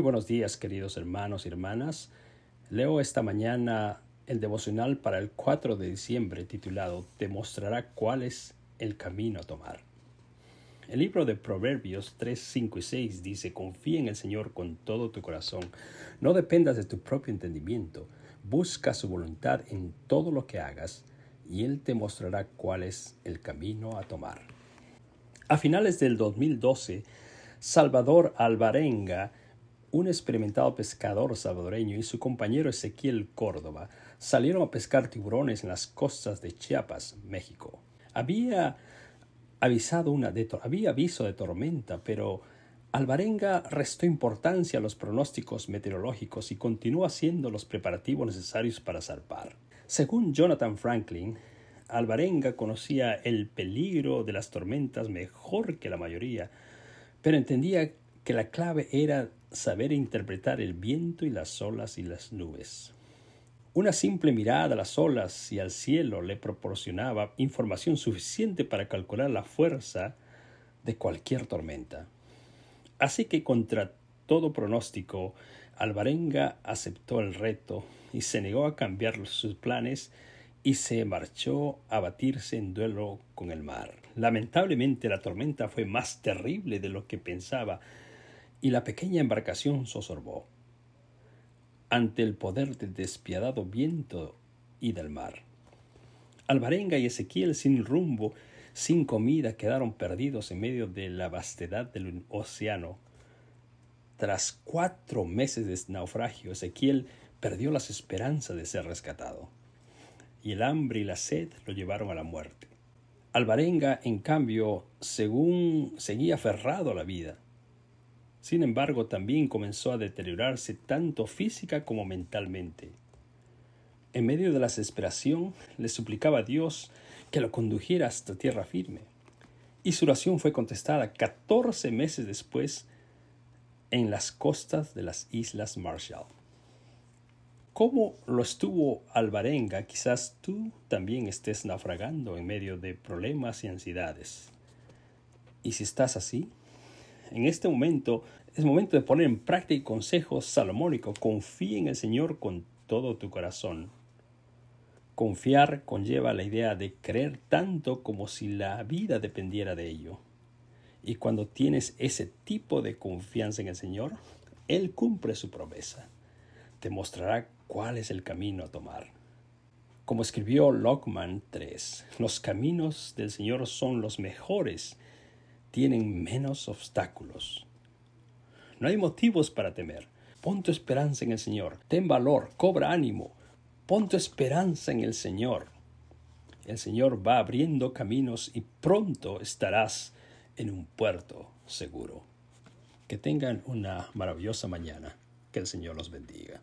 Buenos días, queridos hermanos y hermanas. Leo esta mañana el devocional para el 4 de diciembre titulado Te mostrará cuál es el camino a tomar. El libro de Proverbios 3, 5 y 6 dice, Confía en el Señor con todo tu corazón, no dependas de tu propio entendimiento, busca su voluntad en todo lo que hagas, y Él te mostrará cuál es el camino a tomar. A finales del 2012, Salvador Alvarenga, un experimentado pescador salvadoreño y su compañero Ezequiel Córdoba salieron a pescar tiburones en las costas de Chiapas, México. Había avisado una había aviso de tormenta, pero Alvarenga restó importancia a los pronósticos meteorológicos y continuó haciendo los preparativos necesarios para zarpar. Según Jonathan Franklin, Alvarenga conocía el peligro de las tormentas mejor que la mayoría, pero entendía que la clave era saber interpretar el viento y las olas y las nubes. Una simple mirada a las olas y al cielo le proporcionaba información suficiente para calcular la fuerza de cualquier tormenta. Así que contra todo pronóstico, Alvarenga aceptó el reto y se negó a cambiar sus planes y se marchó a batirse en duelo con el mar. Lamentablemente la tormenta fue más terrible de lo que pensaba y la pequeña embarcación zozorbó ante el poder del despiadado viento y del mar. Alvarenga y Ezequiel sin rumbo, sin comida, quedaron perdidos en medio de la vastedad del océano. Tras cuatro meses de naufragio, Ezequiel perdió las esperanzas de ser rescatado, y el hambre y la sed lo llevaron a la muerte. Alvarenga, en cambio, según seguía aferrado a la vida, sin embargo, también comenzó a deteriorarse tanto física como mentalmente. En medio de la desesperación, le suplicaba a Dios que lo condujera hasta tierra firme. Y su oración fue contestada catorce meses después en las costas de las Islas Marshall. ¿Cómo lo estuvo Alvarenga? Quizás tú también estés naufragando en medio de problemas y ansiedades. Y si estás así, en este momento es momento de poner en práctica el consejo salomónico. Confía en el Señor con todo tu corazón. Confiar conlleva la idea de creer tanto como si la vida dependiera de ello. Y cuando tienes ese tipo de confianza en el Señor, Él cumple su promesa. Te mostrará cuál es el camino a tomar. Como escribió Lockman 3, los caminos del Señor son los mejores tienen menos obstáculos. No hay motivos para temer. Pon tu esperanza en el Señor. Ten valor, cobra ánimo. Pon tu esperanza en el Señor. El Señor va abriendo caminos y pronto estarás en un puerto seguro. Que tengan una maravillosa mañana. Que el Señor los bendiga.